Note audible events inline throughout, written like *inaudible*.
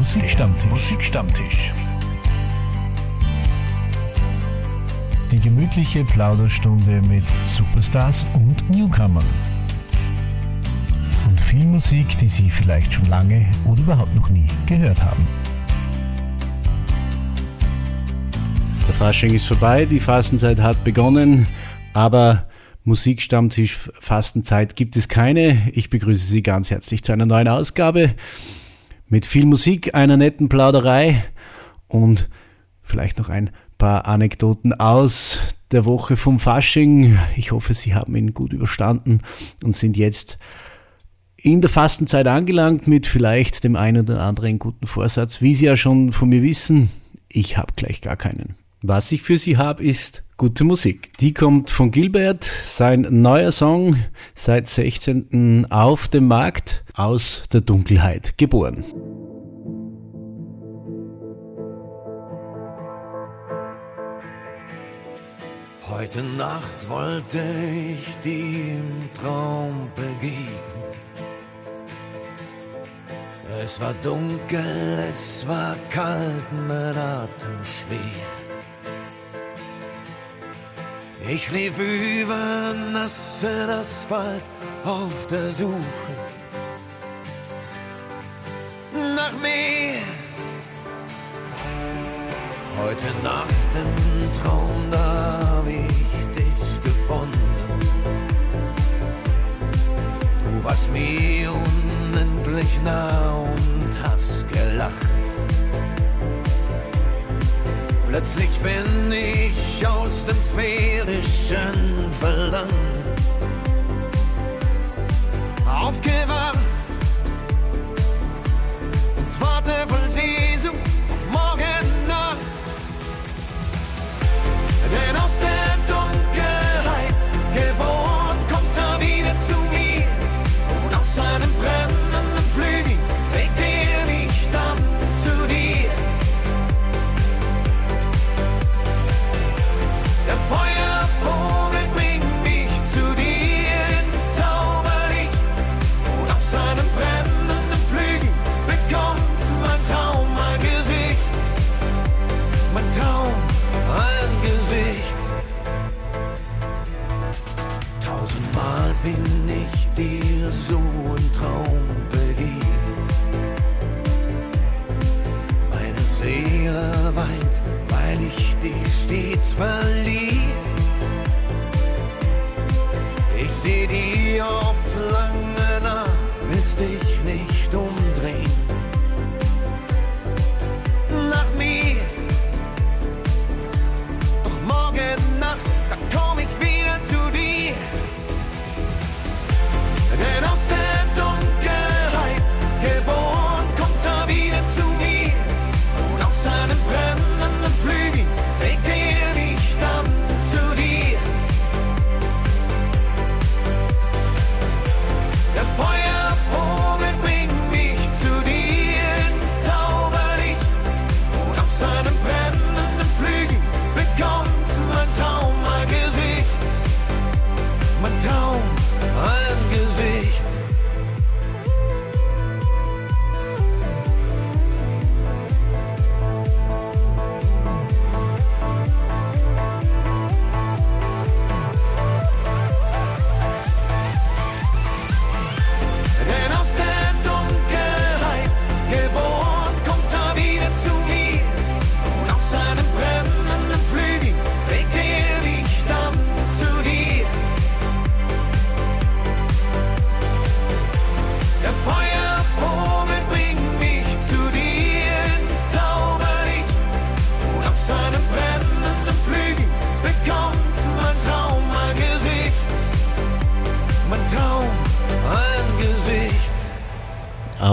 Musikstammtisch. Musikstammtisch. Die gemütliche Plauderstunde mit Superstars und Newcomern. Und viel Musik, die Sie vielleicht schon lange oder überhaupt noch nie gehört haben. Der Fasching ist vorbei, die Fastenzeit hat begonnen, aber Musikstammtisch Fastenzeit gibt es keine. Ich begrüße Sie ganz herzlich zu einer neuen Ausgabe mit viel Musik, einer netten Plauderei und vielleicht noch ein paar Anekdoten aus der Woche vom Fasching. Ich hoffe, Sie haben ihn gut überstanden und sind jetzt in der Fastenzeit angelangt mit vielleicht dem einen oder anderen guten Vorsatz. Wie Sie ja schon von mir wissen, ich habe gleich gar keinen. Was ich für Sie habe, ist gute Musik. Die kommt von Gilbert, sein neuer Song seit 16. auf dem Markt, aus der Dunkelheit geboren. Heute Nacht wollte ich die im Traum begeben. Es war dunkel, es war kalt, mein Atem schwer. Ich lief über nassen Asphalt auf der Suche nach mir. Heute Nacht im Traum, da hab ich dich gefunden. Du warst mir unendlich nah und hast gelacht. Plötzlich bin ich aus dem sphärischen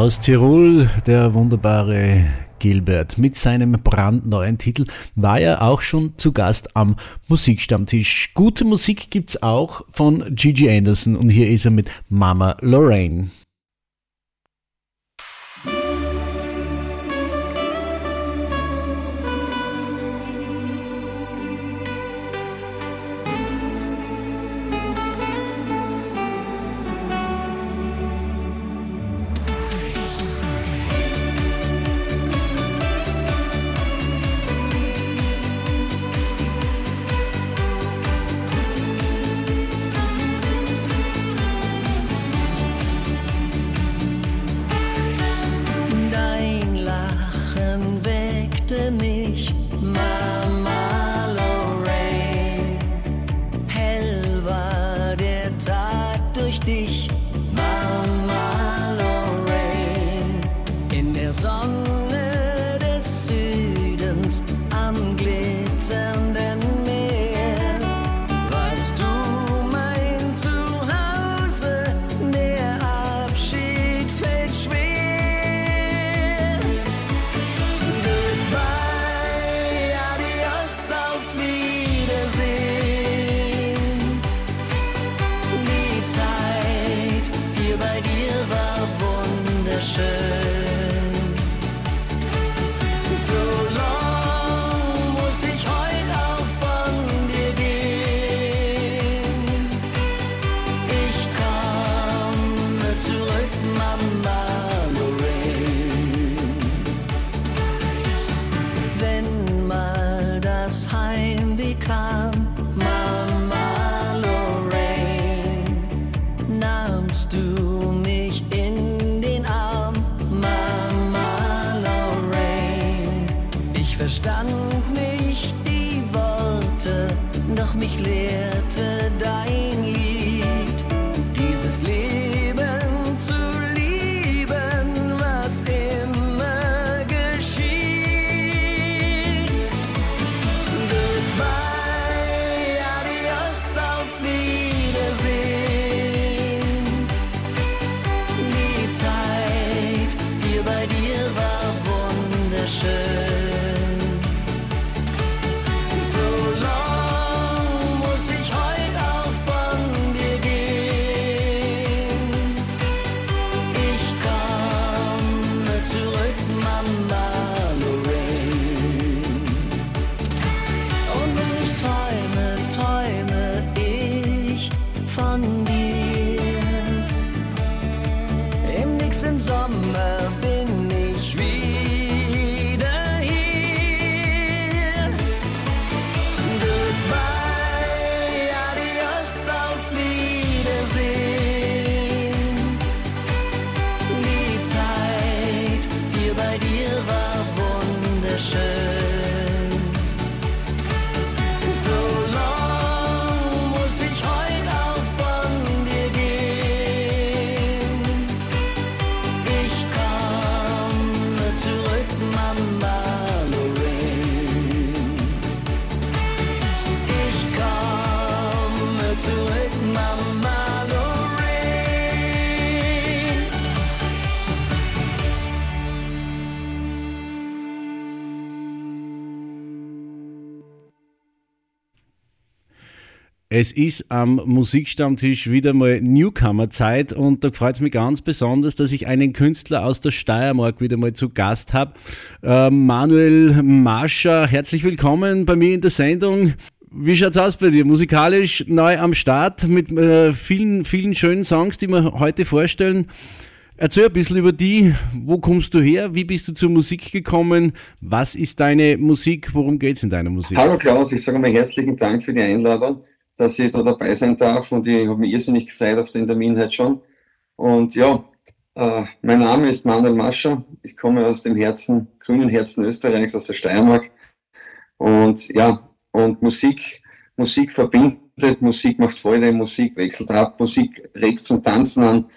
Aus Tirol der wunderbare Gilbert mit seinem brandneuen Titel war er auch schon zu Gast am Musikstammtisch. Gute Musik gibt's auch von Gigi Anderson und hier ist er mit Mama Lorraine. Es ist am Musikstammtisch wieder mal Newcomer-Zeit und da freut es mich ganz besonders, dass ich einen Künstler aus der Steiermark wieder mal zu Gast habe. Äh, Manuel Marscher, herzlich willkommen bei mir in der Sendung. Wie schaut's aus bei dir? Musikalisch neu am Start mit äh, vielen, vielen schönen Songs, die wir heute vorstellen. Erzähl ein bisschen über die. Wo kommst du her? Wie bist du zur Musik gekommen? Was ist deine Musik? Worum geht's in deiner Musik? Hallo Klaus, ich sage mal herzlichen Dank für die Einladung, dass ich da dabei sein darf und ich habe mich irrsinnig gefreut auf den Termin heute schon. Und ja, äh, mein Name ist Manuel Mascher, ich komme aus dem Herzen, grünen Herzen Österreichs, aus der Steiermark. Und ja, und Musik, Musik verbindet, Musik macht Freude, Musik wechselt ab, Musik regt zum Tanzen an.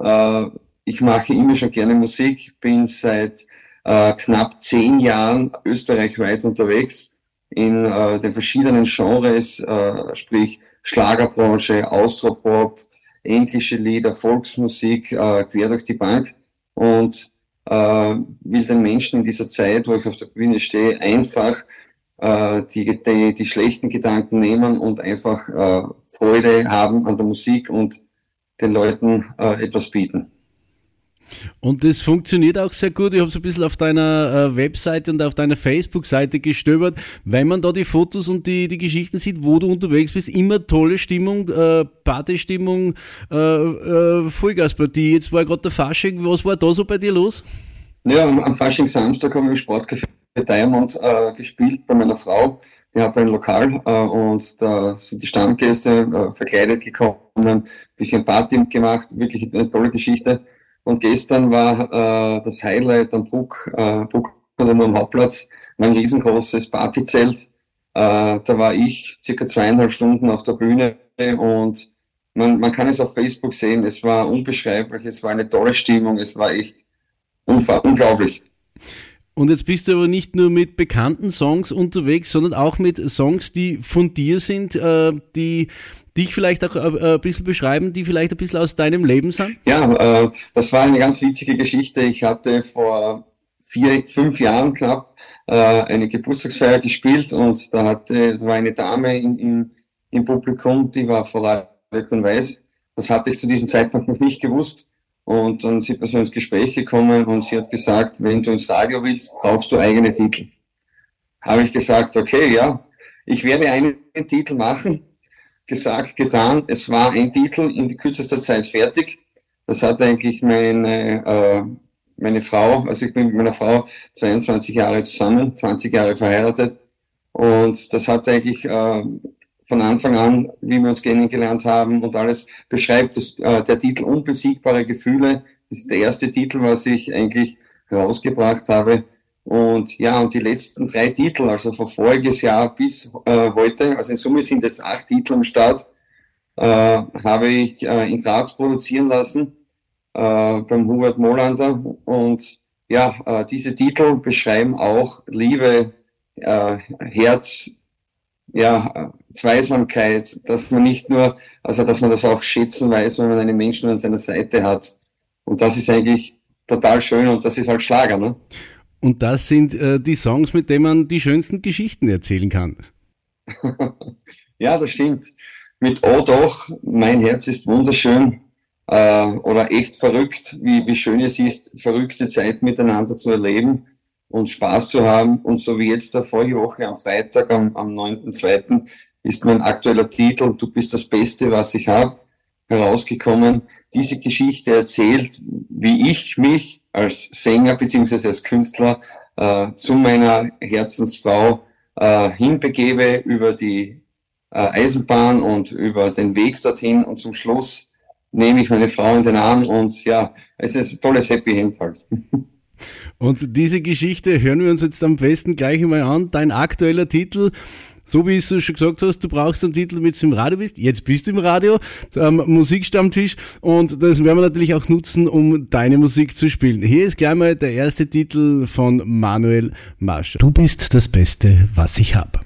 Äh, ich mache immer schon gerne Musik, bin seit äh, knapp zehn Jahren österreichweit unterwegs in äh, den verschiedenen Genres, äh, sprich Schlagerbranche, Austropop, englische Lieder, Volksmusik, äh, quer durch die Bank und äh, will den Menschen in dieser Zeit, wo ich auf der Bühne stehe, einfach äh, die, die, die schlechten Gedanken nehmen und einfach äh, Freude haben an der Musik und den Leuten äh, etwas bieten. Und das funktioniert auch sehr gut. Ich habe so ein bisschen auf deiner äh, Webseite und auf deiner Facebook-Seite gestöbert. Wenn man da die Fotos und die, die Geschichten sieht, wo du unterwegs bist, immer tolle Stimmung, äh, Partystimmung, äh, äh, Vollgaspartie. Jetzt war gerade der Fasching. Was war da so bei dir los? Ja, am, am Fasching Samstag haben wir im Sportcafé Diamond äh, gespielt bei meiner Frau. Die hat ein Lokal äh, und da sind die Stammgäste äh, verkleidet gekommen, ein bisschen Party gemacht, wirklich eine tolle Geschichte. Und gestern war äh, das Highlight am Bruck, äh, Bruck am Hauptplatz, mein riesengroßes Partyzelt. Äh, da war ich circa zweieinhalb Stunden auf der Bühne und man, man kann es auf Facebook sehen, es war unbeschreiblich, es war eine tolle Stimmung, es war echt unglaublich. Und jetzt bist du aber nicht nur mit bekannten Songs unterwegs, sondern auch mit Songs, die von dir sind, äh, die dich vielleicht auch äh, ein bisschen beschreiben, die vielleicht ein bisschen aus deinem Leben sind? Ja, äh, das war eine ganz witzige Geschichte. Ich hatte vor vier, fünf Jahren knapp äh, eine Geburtstagsfeier gespielt und da hatte, da war eine Dame in, in, im Publikum, die war Vorarlberg und Weiß. Das hatte ich zu diesem Zeitpunkt noch nicht gewusst. Und dann sind wir so ins Gespräch gekommen und sie hat gesagt, wenn du ins Radio willst, brauchst du eigene Titel. Habe ich gesagt, okay, ja, ich werde einen Titel machen. Gesagt, getan. Es war ein Titel in kürzester Zeit fertig. Das hat eigentlich meine, äh, meine Frau, also ich bin mit meiner Frau 22 Jahre zusammen, 20 Jahre verheiratet. Und das hat eigentlich äh, von Anfang an, wie wir uns kennengelernt haben und alles, beschreibt das, äh, der Titel Unbesiegbare Gefühle. Das ist der erste Titel, was ich eigentlich rausgebracht habe. Und ja, und die letzten drei Titel, also von voriges Jahr bis äh, heute, also in Summe sind jetzt acht Titel am Start, äh, habe ich äh, in Graz produzieren lassen äh, beim Hubert Molander. Und ja, äh, diese Titel beschreiben auch Liebe, äh, Herz, ja, Zweisamkeit, dass man nicht nur, also dass man das auch schätzen weiß, wenn man einen Menschen an seiner Seite hat. Und das ist eigentlich total schön und das ist halt Schlager, ne? Und das sind äh, die Songs, mit denen man die schönsten Geschichten erzählen kann. *laughs* ja, das stimmt. Mit Oh doch, mein Herz ist wunderschön äh, oder echt verrückt, wie, wie schön es ist, verrückte Zeit miteinander zu erleben und Spaß zu haben. Und so wie jetzt der vorige am Freitag, am, am 9.2., ist mein aktueller Titel Du bist das Beste, was ich habe, herausgekommen. Diese Geschichte erzählt, wie ich mich als Sänger beziehungsweise als Künstler äh, zu meiner Herzensfrau äh, hinbegebe über die äh, Eisenbahn und über den Weg dorthin und zum Schluss nehme ich meine Frau in den Arm und ja, es ist ein tolles Happy End halt. Und diese Geschichte hören wir uns jetzt am besten gleich einmal an. Dein aktueller Titel so wie du schon gesagt hast, du brauchst einen Titel, mit du im Radio bist. Jetzt bist du im Radio, am Musikstammtisch und das werden wir natürlich auch nutzen, um deine Musik zu spielen. Hier ist gleich mal der erste Titel von Manuel Mascher. Du bist das Beste, was ich habe.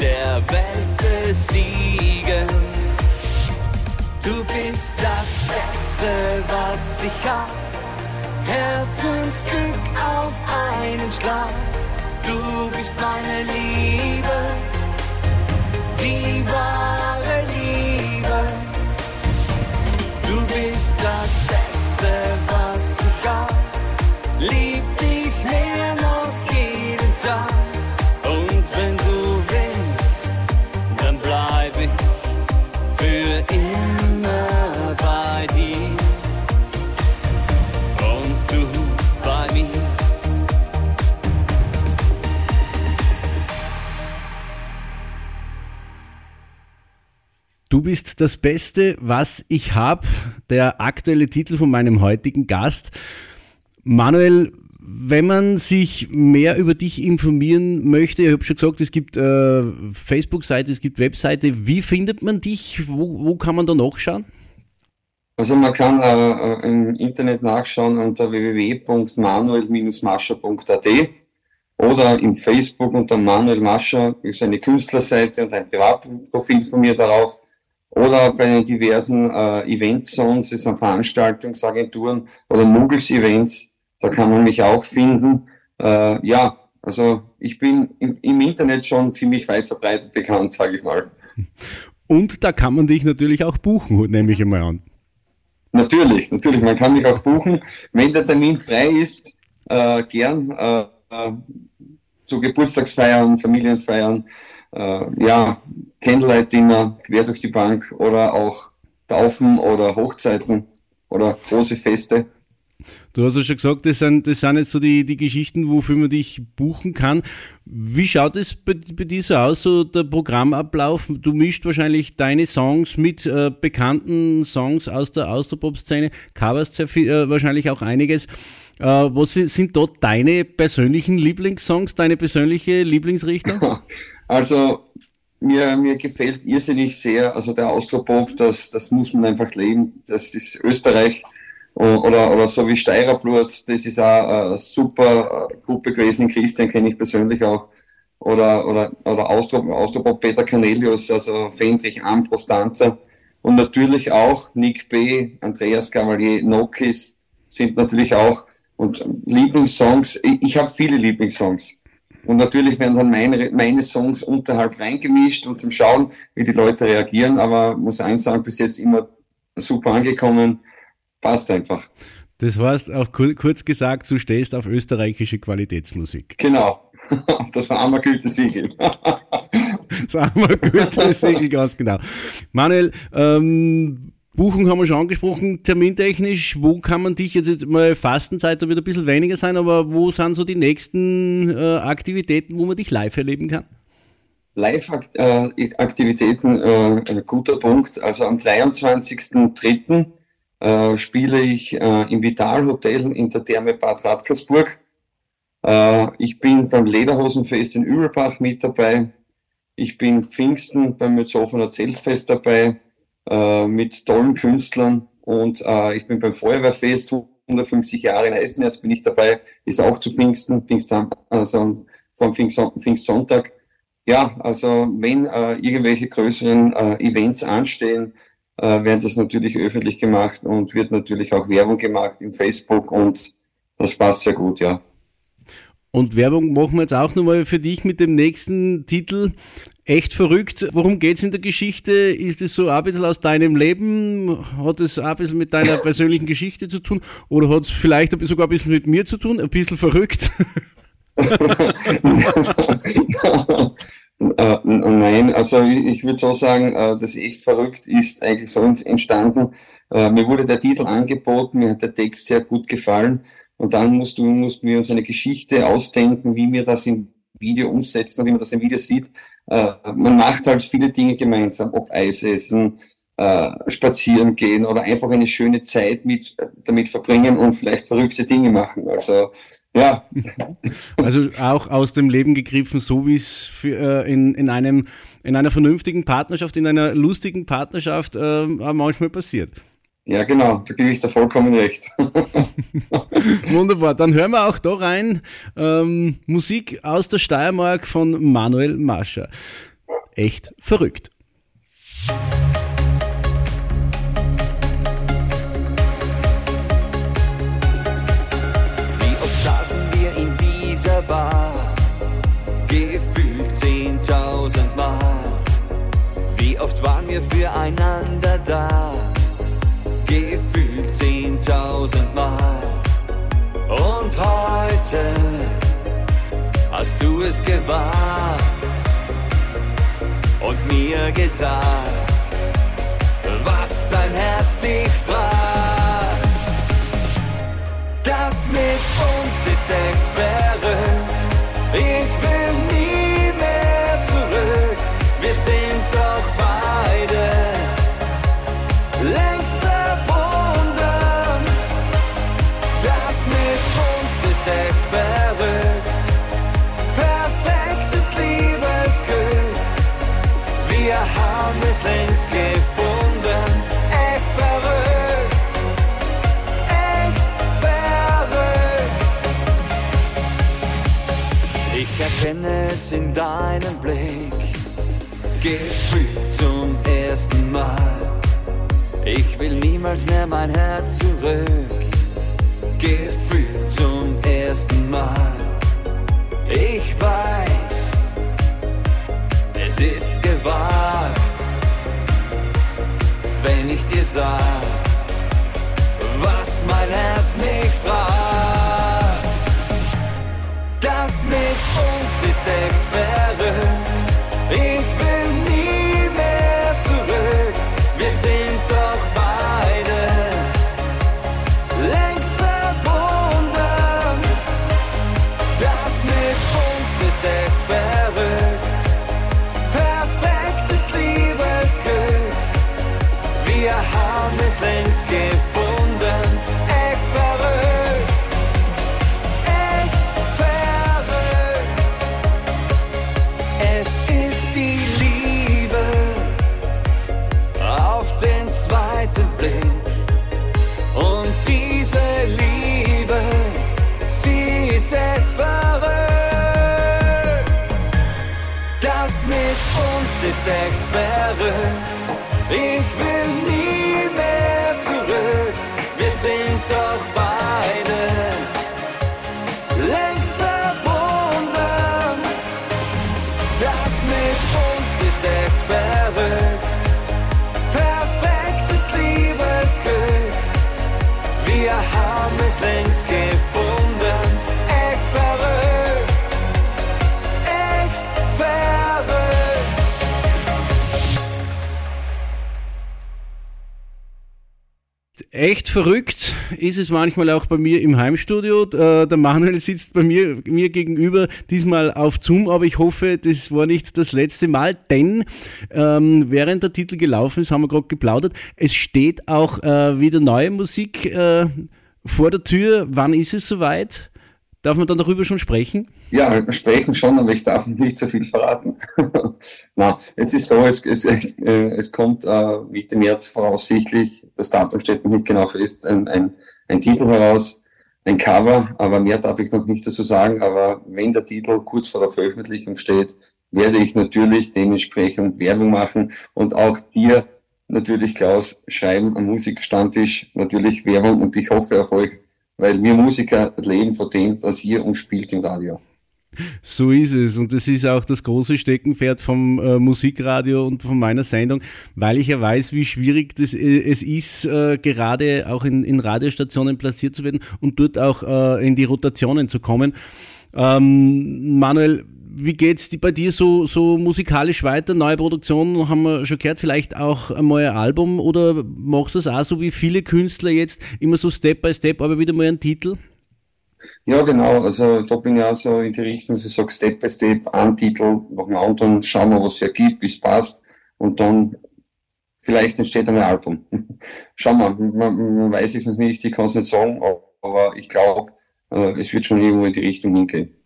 der Welt besiegen. Du bist das Beste, was ich hab. Herzensglück auf einen Schlag. Du bist meine Liebe, die wahre Liebe. Du bist das Beste, was ich hab. Lieb dich. Habe. Der aktuelle Titel von meinem heutigen Gast. Manuel, wenn man sich mehr über dich informieren möchte, ich habe schon gesagt, es gibt äh, Facebook-Seite, es gibt Webseite. Wie findet man dich? Wo, wo kann man da nachschauen? Also man kann äh, äh im Internet nachschauen unter www.manuel-mascher.at oder im Facebook unter Manuel Mascher ist eine Künstlerseite und ein Privatprofil von mir darauf oder bei den diversen äh, Event-Zones, es sind Veranstaltungsagenturen oder Muggles-Events, da kann man mich auch finden. Äh, ja, also ich bin im, im, Internet schon ziemlich weit verbreitet bekannt, sage ich mal. Und da kann man dich natürlich auch buchen, nehme ich einmal an. Natürlich, natürlich, man kann mich auch buchen. Wenn der Termin frei ist, äh, gern äh, äh zu Geburtstagsfeiern, Familienfeiern, äh, ja, Candlelight-Dinner quer durch die Bank oder auch Taufen oder Hochzeiten oder große Feste. Du hast ja schon gesagt, das sind, das sind jetzt so die, die Geschichten, wofür man dich buchen kann. Wie schaut es bei, bei dir so aus, so der Programmablauf? Du mischt wahrscheinlich deine Songs mit äh, bekannten Songs aus der Austropop-Szene, coverst sehr viel, äh, wahrscheinlich auch einiges. Äh, was sind, sind dort deine persönlichen Lieblingssongs, deine persönliche Lieblingsrichtung? *laughs* Also mir, mir gefällt irrsinnig sehr, also der Austropop, das, das muss man einfach leben. Das ist Österreich oder, oder so wie Steirerblut, das ist auch eine super Gruppe gewesen. Christian kenne ich persönlich auch. Oder, oder, oder Austrop, Austropop Peter Cornelius, also Fendrich, Ambros, Danzer. Und natürlich auch Nick B., Andreas Cavalier, Nokis sind natürlich auch und Lieblingssongs. Ich, ich habe viele Lieblingssongs. Und natürlich werden dann meine, meine Songs unterhalb reingemischt und zum Schauen, wie die Leute reagieren. Aber muss eins sagen, bis jetzt immer super angekommen. Passt einfach. Das heißt, auch kurz gesagt, du stehst auf österreichische Qualitätsmusik. Genau. *laughs* Das arme Gütesiegel. *laughs* Das arme Gütesiegel, ganz genau. Manuel, ähm, Buchung haben wir schon angesprochen, termintechnisch, wo kann man dich jetzt, jetzt mal Fastenzeit, da wird ein bisschen weniger sein, aber wo sind so die nächsten äh, Aktivitäten, wo man dich live erleben kann? Live-Aktivitäten, äh, ein guter Punkt. Also am 23.03. Äh, spiele ich äh, im Vitalhotel in der Therme Bad Radkersburg. Äh, ich bin beim Lederhosenfest in Übelbach mit dabei. Ich bin Pfingsten beim Mützhofener Zeltfest dabei äh, mit tollen Künstlern und äh, ich bin beim Feuerwehrfest 150 Jahre in Eisenerz bin ich dabei, ist auch zu Pfingsten, Pfingstam, also vom Pfingstsonntag. Ja, also wenn äh, irgendwelche größeren äh, Events anstehen, äh, werden das natürlich öffentlich gemacht und wird natürlich auch Werbung gemacht im Facebook und das passt sehr gut, ja. Und Werbung machen wir jetzt auch nochmal für dich mit dem nächsten Titel. Echt verrückt. Worum geht es in der Geschichte? Ist es so ein bisschen aus deinem Leben? Hat es ein bisschen mit deiner persönlichen Geschichte zu tun? Oder hat es vielleicht sogar ein bisschen mit mir zu tun? Ein bisschen verrückt? *laughs* Äh, nein, also ich würde so sagen, äh, dass echt verrückt ist eigentlich so entstanden. Äh, mir wurde der Titel angeboten, mir hat der Text sehr gut gefallen und dann mussten, wir uns eine Geschichte ausdenken, wie wir das im Video umsetzen und wie man das im Video sieht. Äh, man macht halt viele Dinge gemeinsam, ob Eis essen, äh, spazieren gehen oder einfach eine schöne Zeit mit, damit verbringen und vielleicht verrückte Dinge machen. Also ja. *laughs* Also auch aus dem Leben gegriffen, so wie es äh, in, in, einem, in einer vernünftigen Partnerschaft, in einer lustigen Partnerschaft äh, manchmal passiert. Ja, genau, da gebe ich dir vollkommen recht. *laughs* Wunderbar, dann hören wir auch da rein. Ähm, Musik aus der Steiermark von Manuel Mascher. Echt verrückt. Wie oft saßen wir in dieser Bar? Gefühlt zehntausend Mal. Wie oft waren wir füreinander da? Gefühlt zehntausend Mal. Und heute hast du es gewagt und mir gesagt, was dein Herz dich fragt. Das mit uns ist echt verrückt. Ich will erkenne es in deinem Blick. Gefühlt zum ersten Mal. Ich will niemals mehr mein Herz zurück. Gefühlt zum ersten Mal. Ich weiß, es ist gewagt, wenn ich dir sag, was mein Herz mich Echt verrückt ist es manchmal auch bei mir im Heimstudio. Äh, Der Manuel sitzt bei mir, mir gegenüber, diesmal auf Zoom, aber ich hoffe, das war nicht das letzte Mal, denn ähm, während der Titel gelaufen ist, haben wir gerade geplaudert, es steht auch äh, wieder neue Musik äh, vor der Tür. Wann ist es soweit? Darf man dann darüber schon sprechen? Ja, sprechen schon, aber ich darf nicht so viel verraten. *laughs* Na, jetzt ist so, es, es, äh, es kommt äh, Mitte März voraussichtlich, das Datum steht noch nicht genau fest, ein, ein, ein Titel heraus, ein Cover, aber mehr darf ich noch nicht dazu sagen. Aber wenn der Titel kurz vor der Veröffentlichung steht, werde ich natürlich dementsprechend Werbung machen und auch dir natürlich, Klaus, schreiben am Musikstammtisch natürlich Werbung und ich hoffe auf euch, weil wir Musiker leben von dem, dass ihr uns spielt im Radio. So ist es. Und das ist auch das große Steckenpferd vom äh, Musikradio und von meiner Sendung, weil ich ja weiß, wie schwierig das, äh, es ist, äh, gerade auch in, in Radiostationen platziert zu werden und dort auch äh, in die Rotationen zu kommen. Ähm, Manuel, wie geht's bei dir so, so musikalisch weiter? Neue Produktion haben wir schon gehört, vielleicht auch ein Album oder machst du das auch so wie viele Künstler jetzt, immer so Step by Step, aber wieder mal einen Titel? Ja, genau. Also da bin ich auch so in die Richtung, dass ich sage, Step by Step, einen Titel nach dem anderen, schauen wir, was es ergibt, wie es passt und dann vielleicht entsteht ein Album. *laughs* Schauen wir, man, man weiß es noch nicht, ich kann es nicht sagen, aber ich glaube, äh, es wird schon irgendwo in die Richtung hingehen.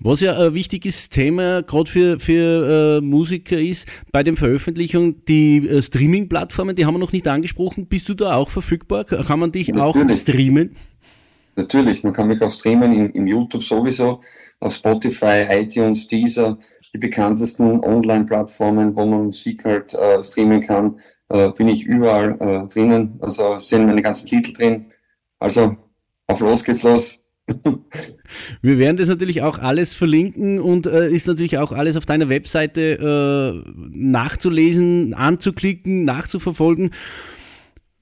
Was ja ein wichtiges Thema gerade für, für äh, Musiker ist, bei den Veröffentlichungen, die äh, Streaming-Plattformen, die haben wir noch nicht angesprochen. Bist du da auch verfügbar? Kann man dich auch Natürlich. streamen? Natürlich, man kann mich auch streamen im, im YouTube sowieso, auf Spotify, iTunes, Deezer, die bekanntesten Online-Plattformen, wo man Musik halt äh, streamen kann, äh, bin ich überall äh, drinnen. Also sind meine ganzen Titel drin. Also auf los geht's los. Wir werden das natürlich auch alles verlinken und äh, ist natürlich auch alles auf deiner Webseite äh, nachzulesen, anzuklicken, nachzuverfolgen.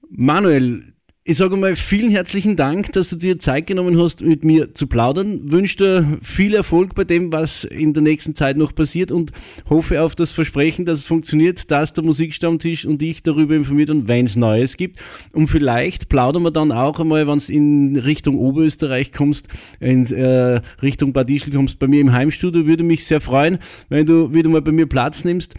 Manuel, ich sage mal vielen herzlichen Dank, dass du dir Zeit genommen hast, mit mir zu plaudern. Wünsche dir viel Erfolg bei dem, was in der nächsten Zeit noch passiert und hoffe auf das Versprechen, dass es funktioniert, dass der Musikstammtisch und ich darüber informiert und wenn es Neues gibt. Und vielleicht plaudern wir dann auch einmal, wenn es in Richtung Oberösterreich kommst, in äh, Richtung Bad Ischl kommst, bei mir im Heimstudio. Würde mich sehr freuen, wenn du wieder mal bei mir Platz nimmst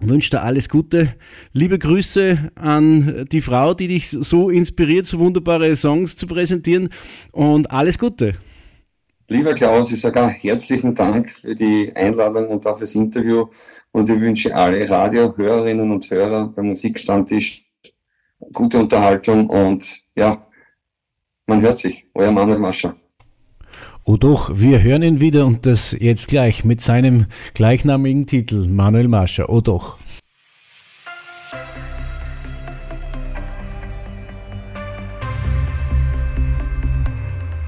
wünsche dir alles Gute. Liebe Grüße an die Frau, die dich so inspiriert, so wunderbare Songs zu präsentieren und alles Gute. Lieber Klaus, ich sage auch herzlichen Dank für die Einladung und auch fürs Interview und ich wünsche alle Radiohörerinnen und Hörer beim Musikstammtisch gute Unterhaltung und ja, man hört sich. Euer Manuel Mascher. Oh doch, wir hören ihn wieder und das jetzt gleich mit seinem gleichnamigen Titel, Manuel Mascher. Oh doch.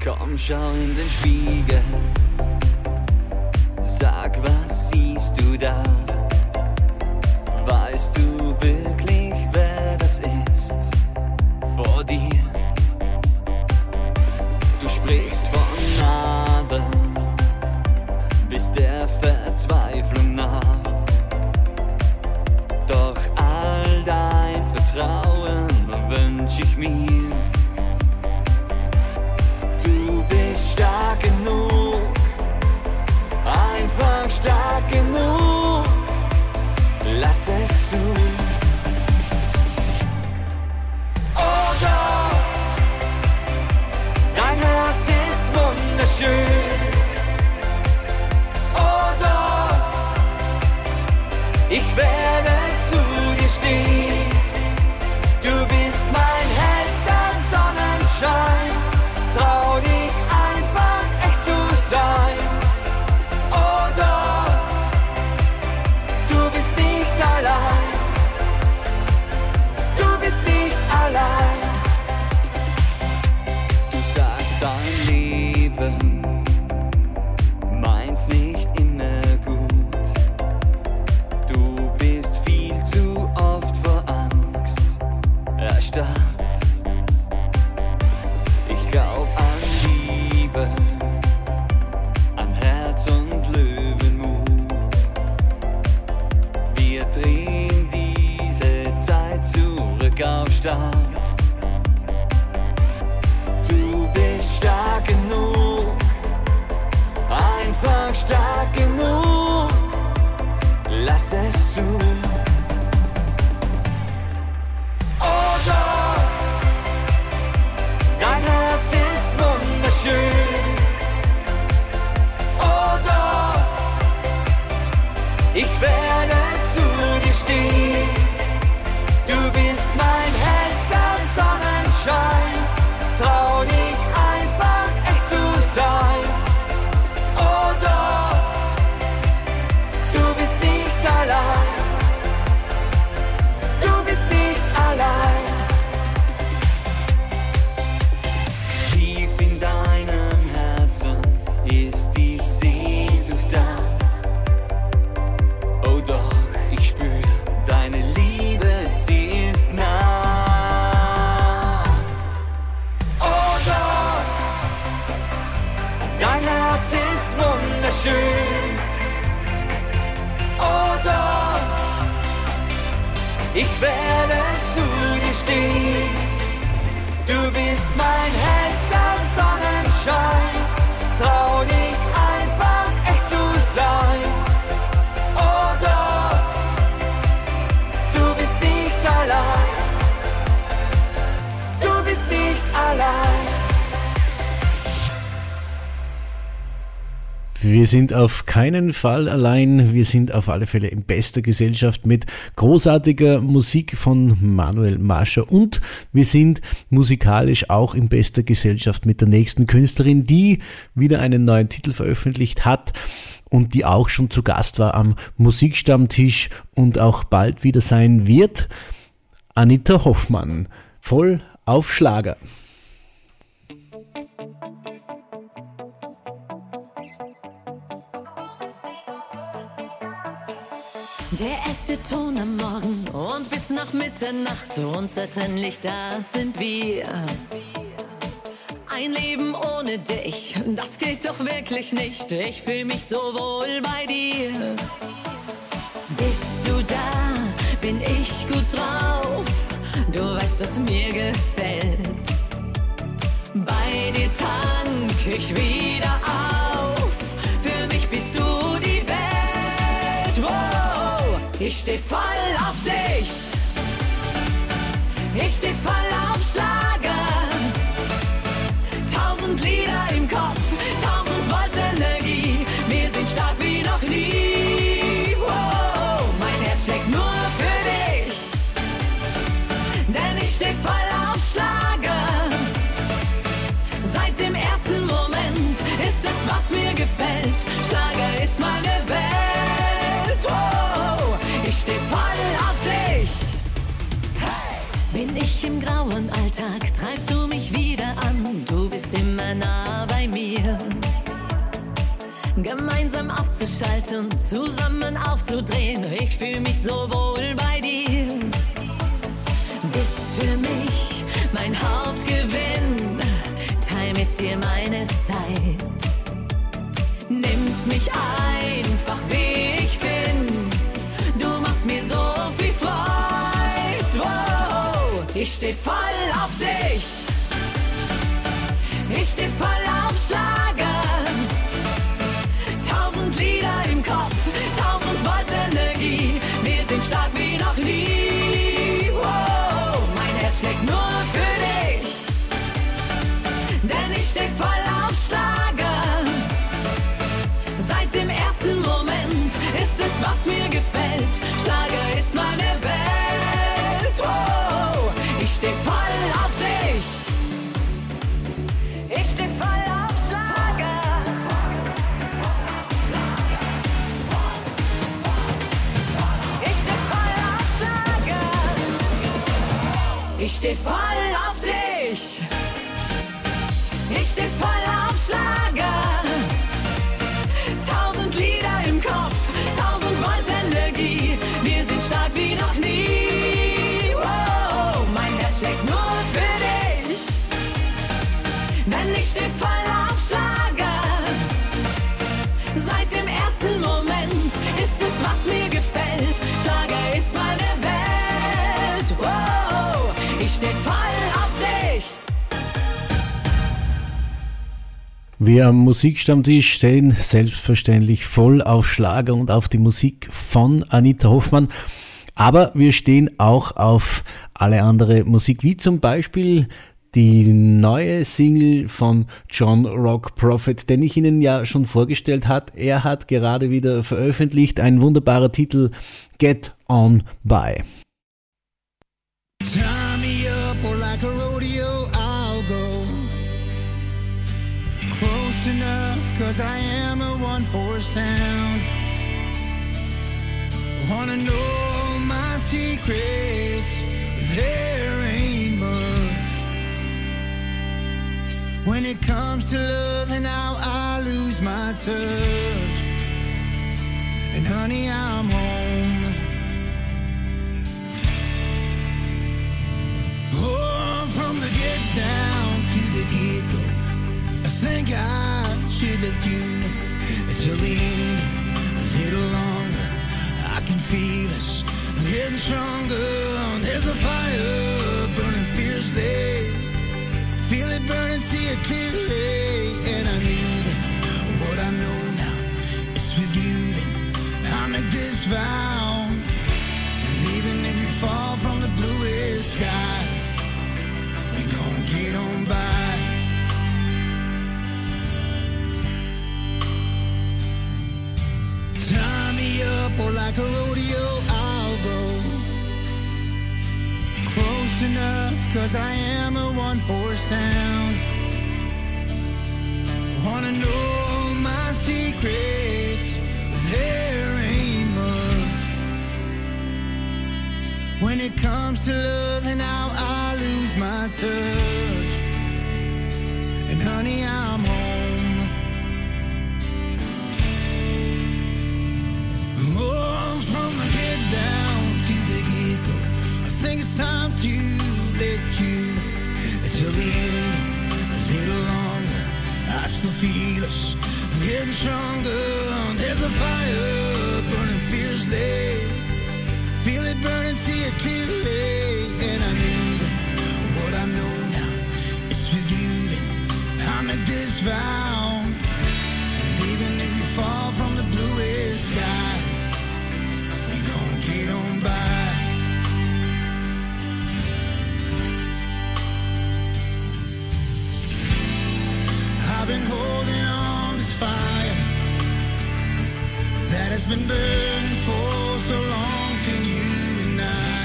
Komm, schau in den Spiegel. Sag, was siehst du da? Weißt du der Verzweiflung nah. Doch all dein Vertrauen wünsch ich mir. Du bist stark genug, Wir sind auf keinen Fall allein. Wir sind auf alle Fälle in bester Gesellschaft mit großartiger Musik von Manuel Mascher und wir sind musikalisch auch in bester Gesellschaft mit der nächsten Künstlerin, die wieder einen neuen Titel veröffentlicht hat und die auch schon zu Gast war am Musikstammtisch und auch bald wieder sein wird. Anita Hoffmann, voll auf Schlager. Der erste Ton am Morgen und bis nach Mitternacht unzertrennlich, da sind wir. Ein Leben ohne dich, das geht doch wirklich nicht. Ich fühle mich so wohl bei dir. Bist du da, bin ich gut drauf. Du weißt, was mir gefällt. Bei dir tank ich wieder auf. Ich steh voll auf dich. Ich steh voll auf Schlager. Tausend Lieder im Kopf, tausend Volt Energie. Wir sind stark wie noch nie. Wow, mein Herz schlägt nur für dich. Denn ich steh voll auf Schlager. Seit dem ersten Moment ist es mir gefällt. Schlager Bin ich im grauen Alltag, treibst du mich wieder an. Du bist immer nah bei mir. Gemeinsam aufzuschalten, zusammen aufzudrehen. Ich fühle mich so wohl bei dir. Bist für mich mein Hauptgewinn. Teil mit dir meine Zeit. Nimmst mich einfach wie ich bin. Du machst mir so ich steh voll auf dich. Ich steh voll auf Schlager. Tausend Lieder im Kopf, tausend Volt Energie. Wir sind stark wie noch nie. Wow, mein Herz schlägt nur für dich. Denn ich steh voll auf Schlager. Seit dem ersten Moment ist es, was mir gefällt. Schlager ist meine Welt. Ich steh voll auf dich. Ich steh voll Wir am Musikstammtisch stehen selbstverständlich voll auf Schlager und auf die Musik von Anita Hoffmann. Aber wir stehen auch auf alle andere Musik, wie zum Beispiel die neue Single von John Rock Prophet, den ich Ihnen ja schon vorgestellt hat. Er hat gerade wieder veröffentlicht, ein wunderbarer Titel Get On By. Tie cause I am a one horse town. Wanna know all my secrets, there ain't much. When it comes to love and how I lose my touch. And honey, I'm home. Oh, from the get down to the get go. I think I should let you until the end, a little longer. I can feel us getting stronger. There's a fire burning fiercely. Feel it burning, see it clearly. And I knew that what I know now, it's with you that I make this vow. Cause I am a one horse town. Wanna know my secrets, there ain't much. When it comes to love and how I lose my touch. Getting stronger. There's a fire burning fiercely. Feel it burning, see it clearly. And I knew that what I know now, it's with you that I make this vow. been burning for so long between you and I.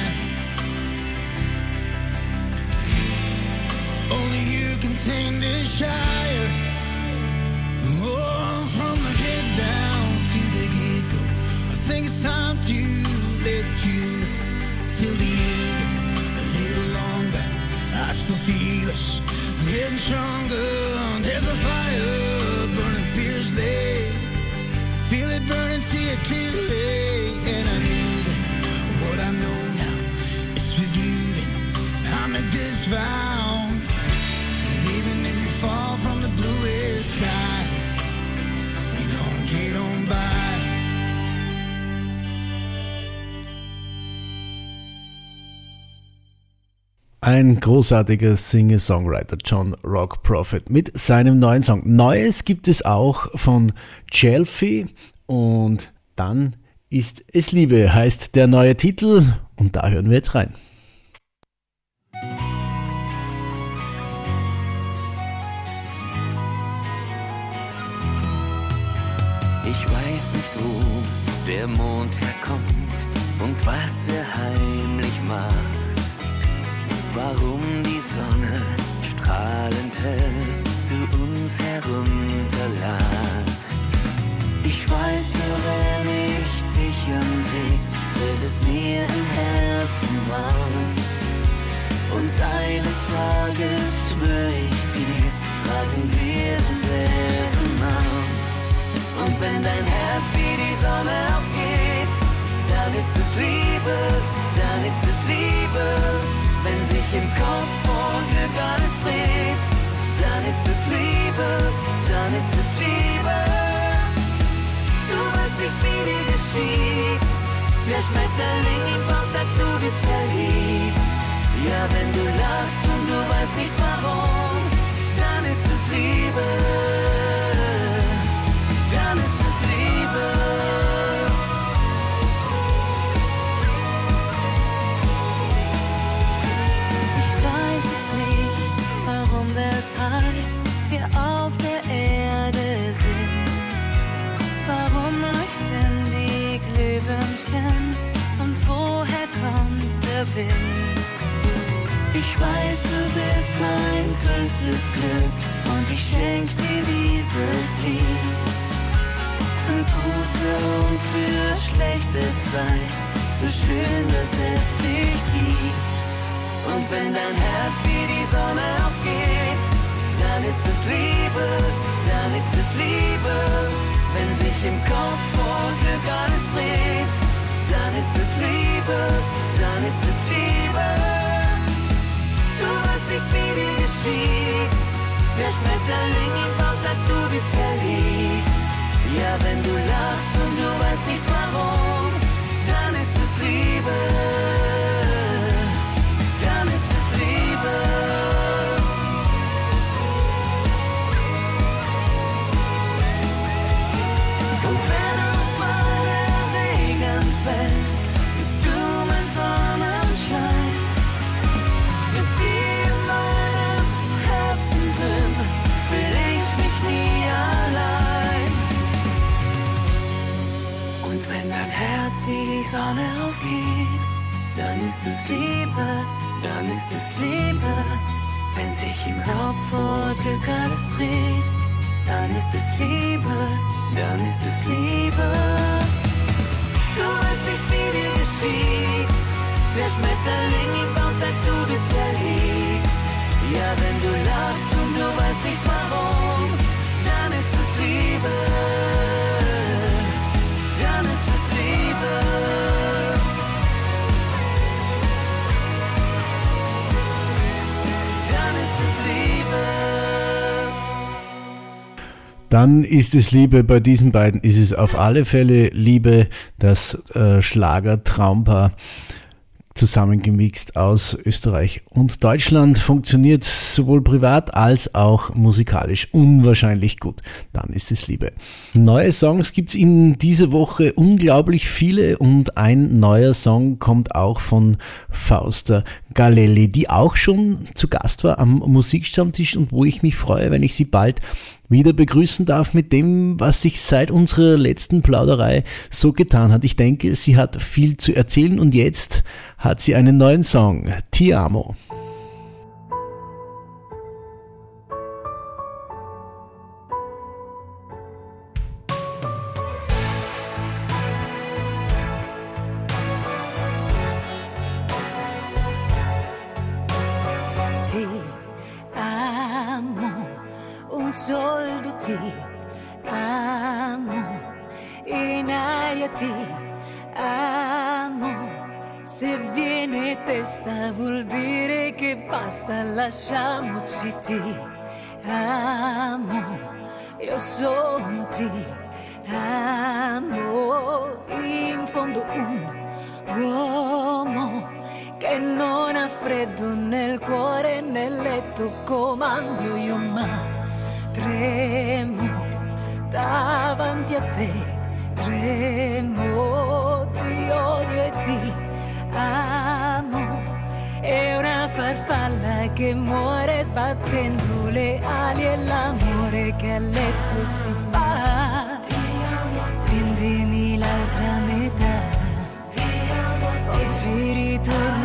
Only you can tame this shire. Oh, from the head down to the get go. I think it's time to let you know. Till the end, a little longer. I still feel us getting stronger. Ein großartiger Singer-Songwriter John Rock Prophet mit seinem neuen Song. Neues gibt es auch von Chelsea und dann ist es Liebe, heißt der neue Titel und da hören wir jetzt rein. Ich weiß nicht, wo der Mond herkommt und was er heimlich macht. Warum die Sonne strahlend hell zu uns herunterlacht. Ich weiß nur, wenn ich dich ansehe, wird es mir im Herzen warm. Und eines Tages schwör ich dir, tragen wir denselben Arm. Und wenn dein Herz wie die Sonne aufgeht, dann ist es Liebe, dann ist es Liebe. Wenn sich im Kopf vor Glück alles dreht, dann ist es Liebe, dann ist es Liebe. Du weißt nicht, wie dir geschieht. Der Schmetterling im Bauch sagt, du bist verliebt. Ja, wenn du lachst und du weißt nicht warum, dann ist es Liebe. Größtes Glück und ich schenk dir dieses Lied. Für gute und für schlechte Zeit, so schön, dass es dich gibt. Und wenn dein Herz wie die Sonne aufgeht, dann ist es Liebe, dann ist es Liebe. Wenn sich im Kopf vor Glück alles dreht, dann ist es Liebe, dann ist es Liebe. Du weißt nicht, wie dir geschieht. Der Schmetterling im Bauch sagt, du bist verliebt. Ja, wenn du lachst und du weißt nicht warum, dann ist es Liebe. Sonne aufgeht, dann ist es Liebe, dann ist es Liebe. Wenn sich im Kopf vor Glück alles dreht, dann ist es Liebe, dann ist es Liebe. Du weißt nicht, wie dir geschieht. Der Schmetterling im Bauch sagt, du bist verliebt. Ja, wenn du lachst und du weißt nicht warum, Dann ist es Liebe, bei diesen beiden ist es auf alle Fälle Liebe, das äh, Schlager-Traumpaar zusammengemixt aus Österreich und Deutschland funktioniert sowohl privat als auch musikalisch unwahrscheinlich gut. Dann ist es Liebe. Neue Songs gibt es in dieser Woche unglaublich viele und ein neuer Song kommt auch von Fausta Galelli, die auch schon zu Gast war am Musikstammtisch und wo ich mich freue, wenn ich sie bald wieder begrüßen darf mit dem, was sich seit unserer letzten Plauderei so getan hat. Ich denke, sie hat viel zu erzählen und jetzt hat sie einen neuen Song, Ti amo. Basta, lasciamoci ti amo, io sono ti amo, in fondo un uomo che non ha freddo nel cuore nel letto comando io ma tremo davanti a te. Tremo ti odio e ti amo. È una farfalla che muore sbattendo le ali e l'amore che a letto si fa prendimi l'altra metà Oggi ritorno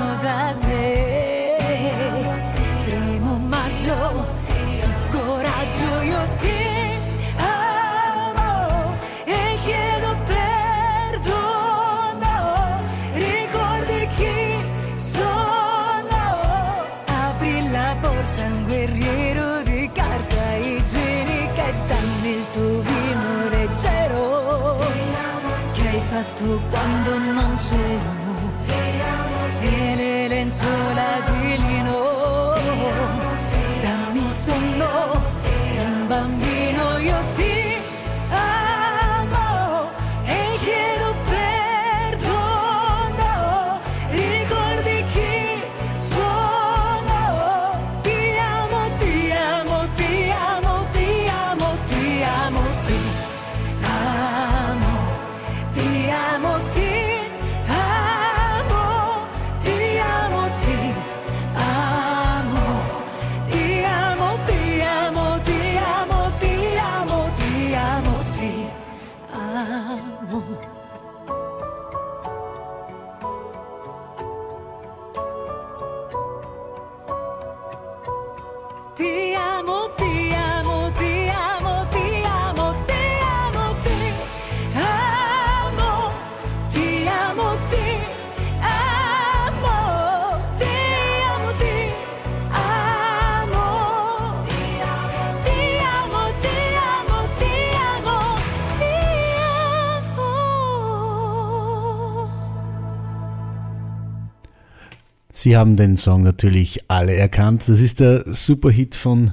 Sie haben den Song natürlich alle erkannt. Das ist der Superhit von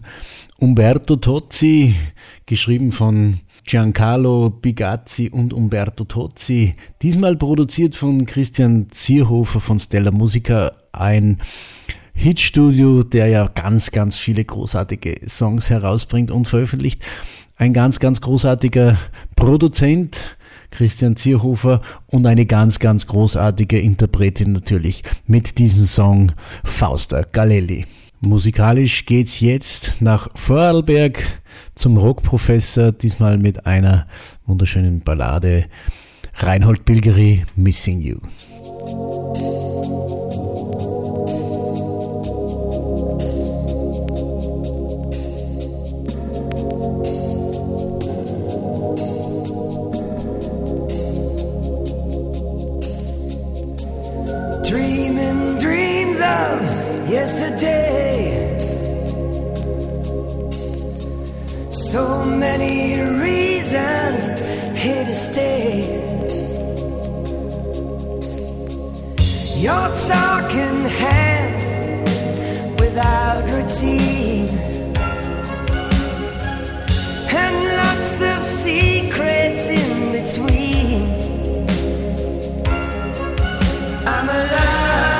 Umberto Tozzi, geschrieben von Giancarlo Bigazzi und Umberto Tozzi. Diesmal produziert von Christian Zierhofer von Stella Musica, ein Hitstudio, der ja ganz, ganz viele großartige Songs herausbringt und veröffentlicht. Ein ganz, ganz großartiger Produzent, Christian Zierhofer und eine ganz, ganz großartige Interpretin natürlich mit diesem Song Fausta Galelli. Musikalisch geht's jetzt nach Vorarlberg zum Rockprofessor, diesmal mit einer wunderschönen Ballade Reinhold Bilgeri Missing You. Of yesterday. So many reasons here to stay. Your talking hand without routine. And lots of secrets in between. I'm loving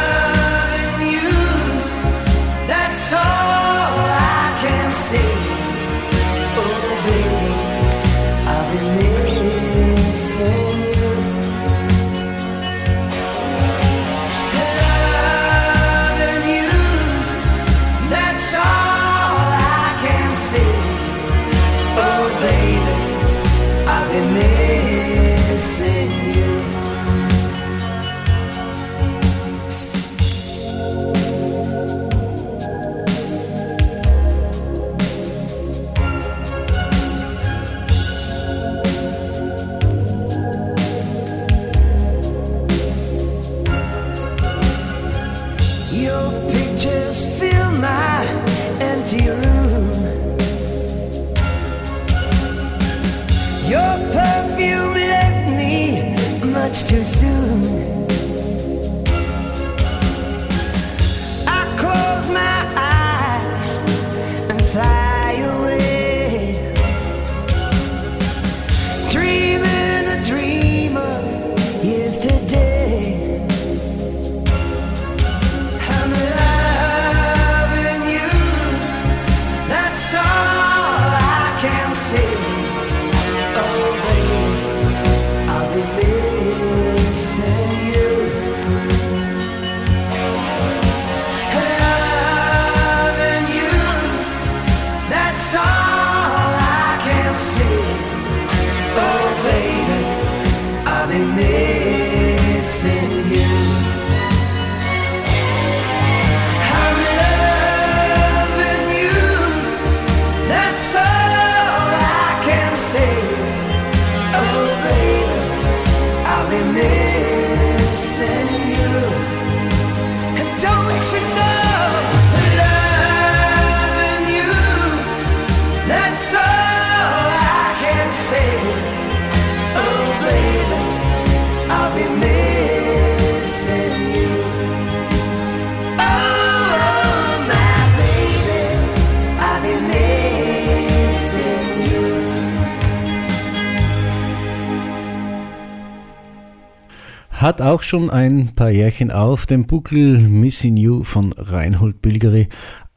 Hat auch schon ein paar Jährchen auf dem Buckel Missing You von Reinhold Bilgeri,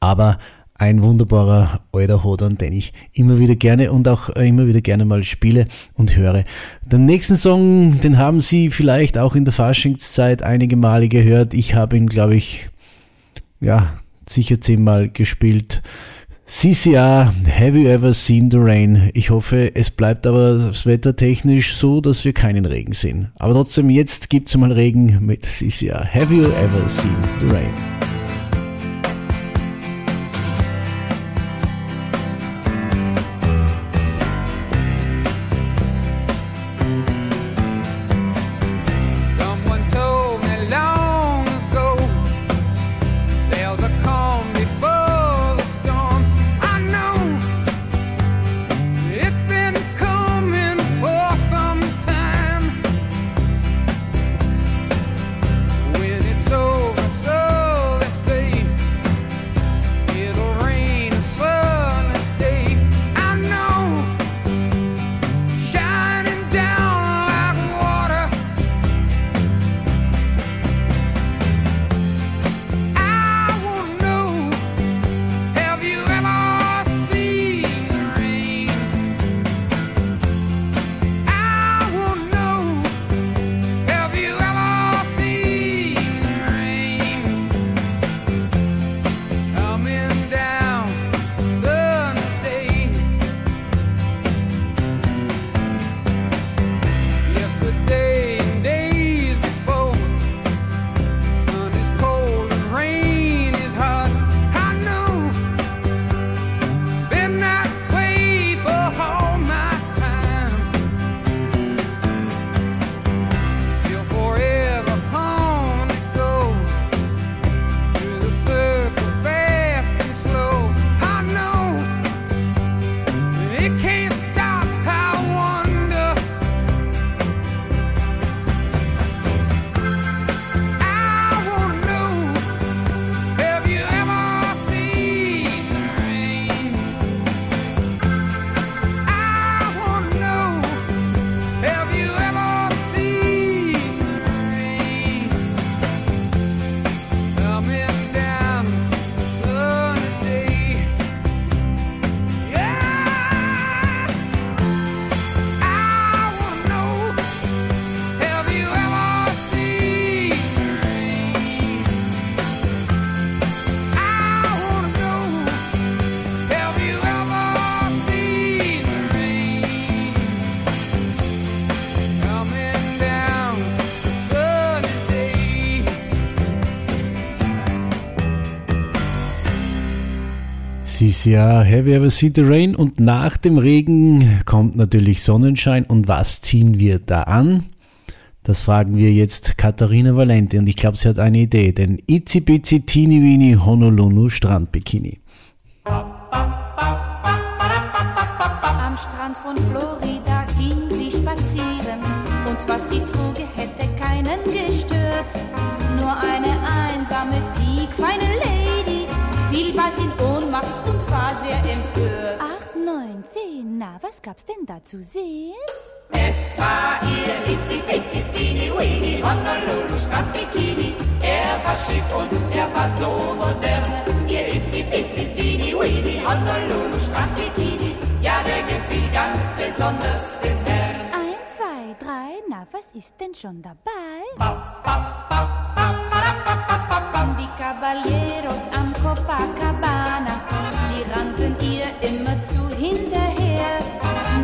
aber ein wunderbarer alter Hodern, den ich immer wieder gerne und auch äh, immer wieder gerne mal spiele und höre. Den nächsten Song, den haben Sie vielleicht auch in der Faschingszeit einige Male gehört. Ich habe ihn, glaube ich, ja, sicher zehnmal gespielt. CCR, Have You Ever Seen the Rain? Ich hoffe, es bleibt aber das Wetter technisch so, dass wir keinen Regen sehen. Aber trotzdem, jetzt gibt es mal Regen mit CCR. Have You Ever Seen the Rain? CCR, Have You Ever Seen the Rain? Und nach dem Regen kommt natürlich Sonnenschein. Und was ziehen wir da an? Das fragen wir jetzt Katharina Valente und ich glaube, sie hat eine Idee, denn Itzi Bitzi Teeny Weeny Honolulu Strandbikini. Am Strand von Florida ging sie spazieren Und was sie truge, hätte keinen gestört. Nur eine einsame, piekfeine Lady fiel bald in Ohnmacht und war sehr empört. Acht, neun, zehn, na, was gab's denn da zu sehen? Es war ihr Itzi Bitzi Dini Weenie Honolulu Strandbikini. Er war schick und er war so modern. Ihr Itzi Bitzi Dini Weenie Honolulu Strandbikini. Ja, der gefiel ganz besonders den Herrn. Eins, zwei, drei, na, was ist denn schon dabei? Die Caballeros am Copacabana, die rannten ihr immerzu hinterher.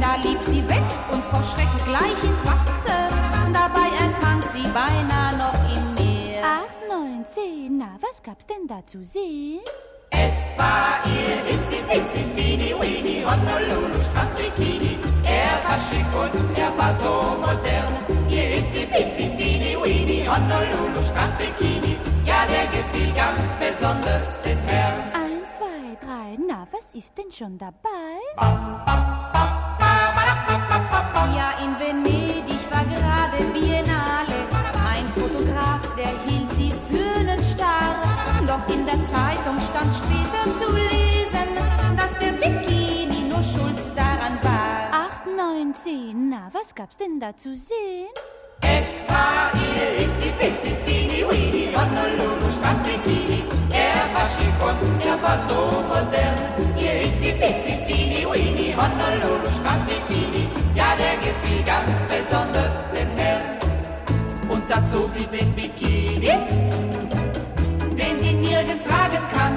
Da lief sie weg und vor Schreck gleich ins Wasser. Dabei ertrank sie beinahe noch im Meer. Acht, neun, zehn, na, was gab's denn da zu sehen? Es war ihr Itzi Bitzi Dini Weenie Honolulu Strandbikini. Er war schick und er war so modern. Ihr Itzi Bitzi Dini Weenie Honolulu Strandbikini. Ja, der gefiel ganz besonders den Herrn. Eins, zwei, drei, na, was ist denn schon dabei? Ja, in Venedig war gerade Biennale. Ein Fotograf, der hielt sie für einen Star. Doch in der Zeitung stand später zu lesen, dass der Bikini nur schuld daran war. Acht, neun, zehn, na, was gab's denn da zu sehen? Ihr Itzi Bitzi Dini Weenie Honolulu Strandbikini. Er war schick und er war so modern. Ihr Itzi Bitzi Dini Weenie Honolulu Strandbikini. Ja, der gefiel ganz besonders den Herrn. Und da zog sie den Bikini, den sie nirgends tragen kann.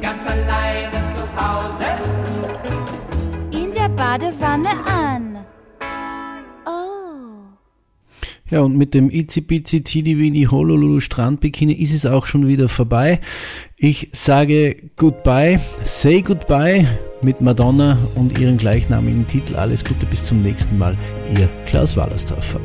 Ganz alleine zu Hause. In der Badewanne an. Ja, und mit dem Itzi Bitzi Tidi Wini Honolulu Strandbikini ist es auch schon wieder vorbei. Ich sage Goodbye, say Goodbye mit Madonna und ihren gleichnamigen Titel. Alles Gute bis zum nächsten Mal. Ihr Klaus Wallersdorfer.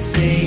say